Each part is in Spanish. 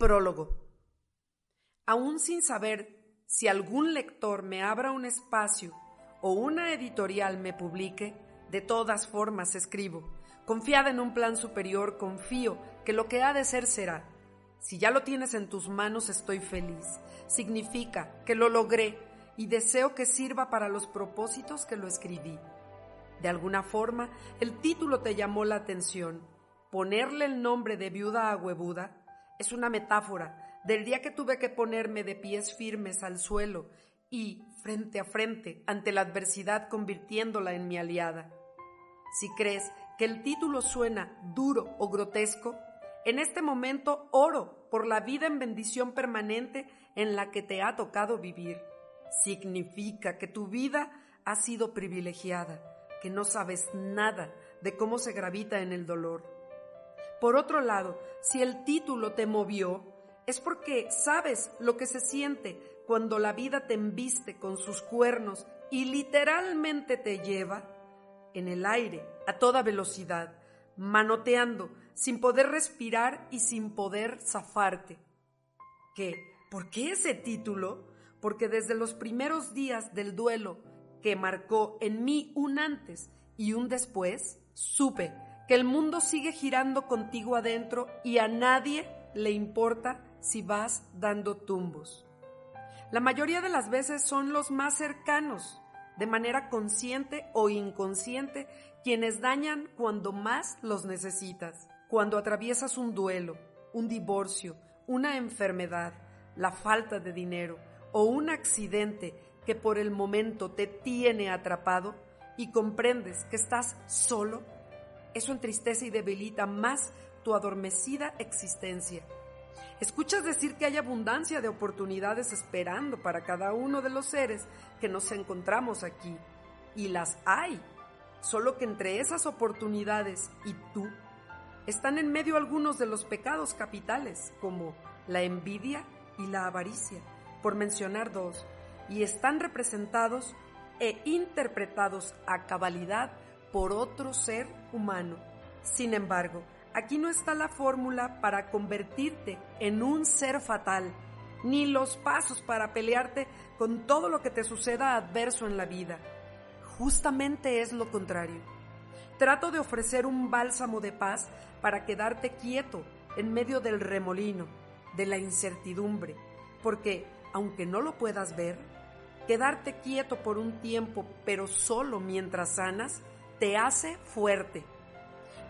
Prólogo. Aún sin saber si algún lector me abra un espacio o una editorial me publique, de todas formas escribo. Confiada en un plan superior, confío que lo que ha de ser será. Si ya lo tienes en tus manos, estoy feliz. Significa que lo logré y deseo que sirva para los propósitos que lo escribí. De alguna forma, el título te llamó la atención. Ponerle el nombre de viuda a es una metáfora del día que tuve que ponerme de pies firmes al suelo y, frente a frente, ante la adversidad convirtiéndola en mi aliada. Si crees que el título suena duro o grotesco, en este momento oro por la vida en bendición permanente en la que te ha tocado vivir. Significa que tu vida ha sido privilegiada, que no sabes nada de cómo se gravita en el dolor por otro lado, si el título te movió, es porque sabes lo que se siente cuando la vida te embiste con sus cuernos y literalmente te lleva en el aire a toda velocidad, manoteando, sin poder respirar y sin poder zafarte. ¿Qué? ¿Por qué ese título? Porque desde los primeros días del duelo que marcó en mí un antes y un después, supe que el mundo sigue girando contigo adentro y a nadie le importa si vas dando tumbos. La mayoría de las veces son los más cercanos, de manera consciente o inconsciente, quienes dañan cuando más los necesitas. Cuando atraviesas un duelo, un divorcio, una enfermedad, la falta de dinero o un accidente que por el momento te tiene atrapado y comprendes que estás solo, eso entristece y debilita más tu adormecida existencia. Escuchas decir que hay abundancia de oportunidades esperando para cada uno de los seres que nos encontramos aquí. Y las hay. Solo que entre esas oportunidades y tú están en medio algunos de los pecados capitales, como la envidia y la avaricia, por mencionar dos, y están representados e interpretados a cabalidad por otro ser humano. Sin embargo, aquí no está la fórmula para convertirte en un ser fatal, ni los pasos para pelearte con todo lo que te suceda adverso en la vida. Justamente es lo contrario. Trato de ofrecer un bálsamo de paz para quedarte quieto en medio del remolino, de la incertidumbre, porque, aunque no lo puedas ver, quedarte quieto por un tiempo, pero solo mientras sanas, te hace fuerte.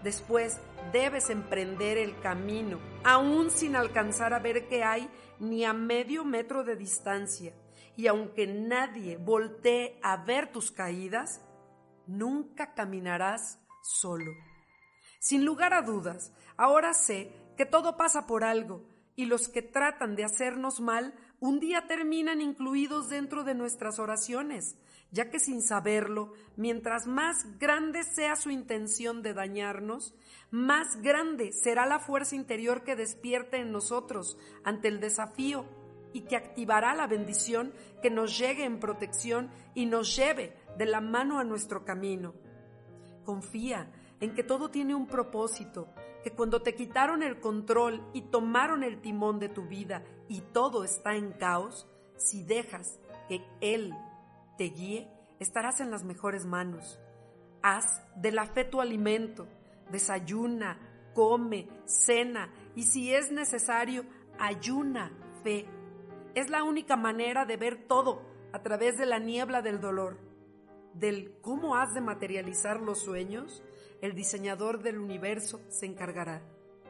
Después debes emprender el camino, aún sin alcanzar a ver qué hay ni a medio metro de distancia. Y aunque nadie voltee a ver tus caídas, nunca caminarás solo. Sin lugar a dudas, ahora sé que todo pasa por algo y los que tratan de hacernos mal un día terminan incluidos dentro de nuestras oraciones, ya que sin saberlo, mientras más grande sea su intención de dañarnos, más grande será la fuerza interior que despierte en nosotros ante el desafío y que activará la bendición que nos llegue en protección y nos lleve de la mano a nuestro camino. Confía en que todo tiene un propósito, que cuando te quitaron el control y tomaron el timón de tu vida y todo está en caos, si dejas que Él te guíe, estarás en las mejores manos. Haz de la fe tu alimento, desayuna, come, cena y si es necesario, ayuna fe. Es la única manera de ver todo a través de la niebla del dolor. Del cómo has de materializar los sueños, el diseñador del universo se encargará.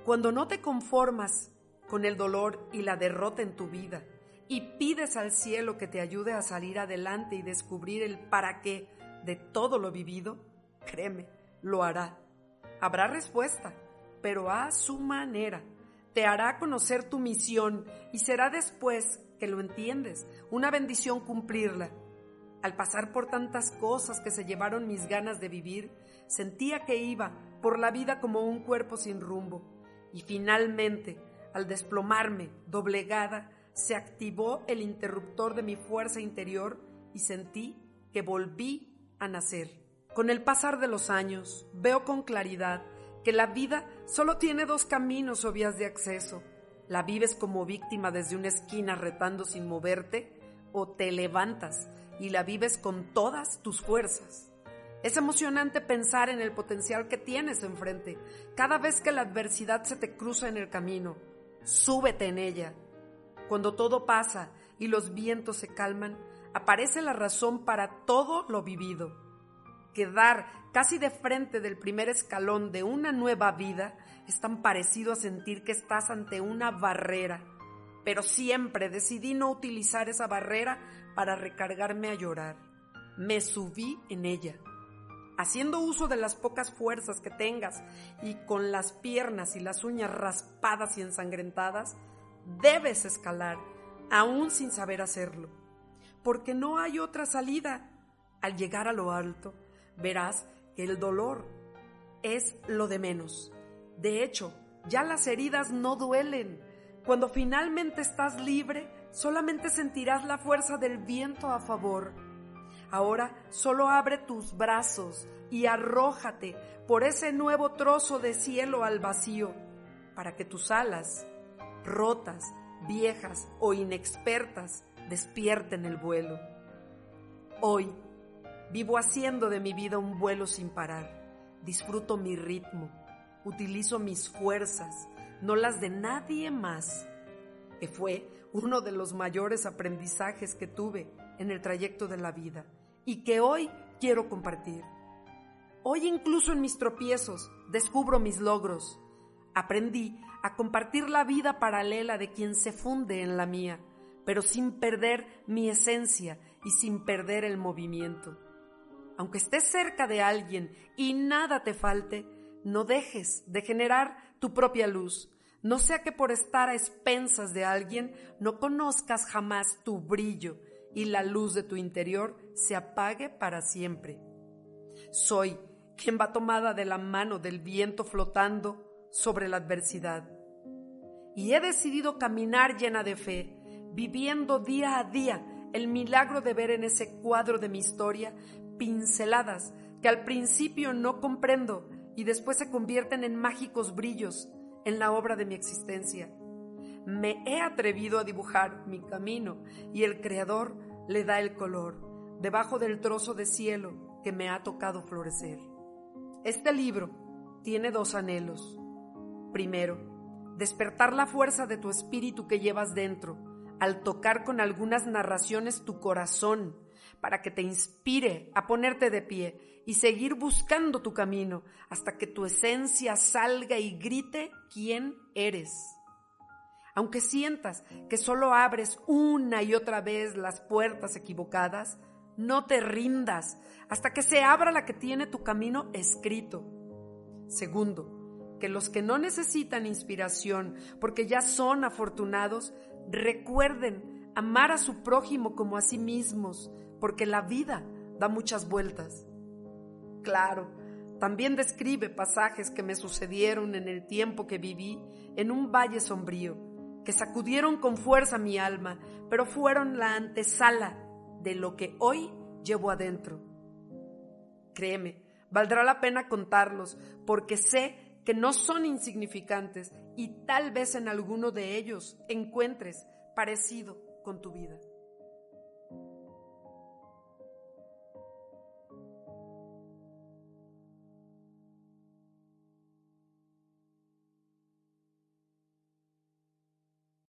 Cuando no te conformas con el dolor y la derrota en tu vida, y pides al cielo que te ayude a salir adelante y descubrir el para qué de todo lo vivido, créeme, lo hará. Habrá respuesta, pero a su manera. Te hará conocer tu misión y será después que lo entiendes, una bendición cumplirla. Al pasar por tantas cosas que se llevaron mis ganas de vivir, sentía que iba por la vida como un cuerpo sin rumbo. Y finalmente, al desplomarme, doblegada, se activó el interruptor de mi fuerza interior y sentí que volví a nacer. Con el pasar de los años, veo con claridad que la vida solo tiene dos caminos o vías de acceso, ¿La vives como víctima desde una esquina retando sin moverte? ¿O te levantas y la vives con todas tus fuerzas? Es emocionante pensar en el potencial que tienes enfrente. Cada vez que la adversidad se te cruza en el camino, súbete en ella. Cuando todo pasa y los vientos se calman, aparece la razón para todo lo vivido. Quedar casi de frente del primer escalón de una nueva vida es tan parecido a sentir que estás ante una barrera, pero siempre decidí no utilizar esa barrera para recargarme a llorar. Me subí en ella. Haciendo uso de las pocas fuerzas que tengas y con las piernas y las uñas raspadas y ensangrentadas, debes escalar, aún sin saber hacerlo, porque no hay otra salida. Al llegar a lo alto, verás que el dolor es lo de menos. De hecho, ya las heridas no duelen. Cuando finalmente estás libre, solamente sentirás la fuerza del viento a favor. Ahora solo abre tus brazos y arrójate por ese nuevo trozo de cielo al vacío, para que tus alas, rotas, viejas o inexpertas, despierten el vuelo. Hoy vivo haciendo de mi vida un vuelo sin parar. Disfruto mi ritmo, utilizo mis fuerzas, no las de nadie más, que fue uno de los mayores aprendizajes que tuve en el trayecto de la vida y que hoy quiero compartir. Hoy incluso en mis tropiezos descubro mis logros. Aprendí a compartir la vida paralela de quien se funde en la mía, pero sin perder mi esencia y sin perder el movimiento. Aunque estés cerca de alguien y nada te falte, no dejes de generar tu propia luz. No sea que por estar a expensas de alguien no conozcas jamás tu brillo y la luz de tu interior se apague para siempre. Soy quien va tomada de la mano del viento flotando sobre la adversidad. Y he decidido caminar llena de fe, viviendo día a día el milagro de ver en ese cuadro de mi historia pinceladas que al principio no comprendo y después se convierten en mágicos brillos en la obra de mi existencia. Me he atrevido a dibujar mi camino y el Creador le da el color debajo del trozo de cielo que me ha tocado florecer. Este libro tiene dos anhelos. Primero, despertar la fuerza de tu espíritu que llevas dentro al tocar con algunas narraciones tu corazón para que te inspire a ponerte de pie y seguir buscando tu camino hasta que tu esencia salga y grite quién eres. Aunque sientas que solo abres una y otra vez las puertas equivocadas, no te rindas hasta que se abra la que tiene tu camino escrito. Segundo, que los que no necesitan inspiración porque ya son afortunados, recuerden amar a su prójimo como a sí mismos, porque la vida da muchas vueltas. Claro, también describe pasajes que me sucedieron en el tiempo que viví en un valle sombrío, que sacudieron con fuerza mi alma, pero fueron la antesala de lo que hoy llevo adentro. Créeme, valdrá la pena contarlos porque sé que no son insignificantes y tal vez en alguno de ellos encuentres parecido con tu vida.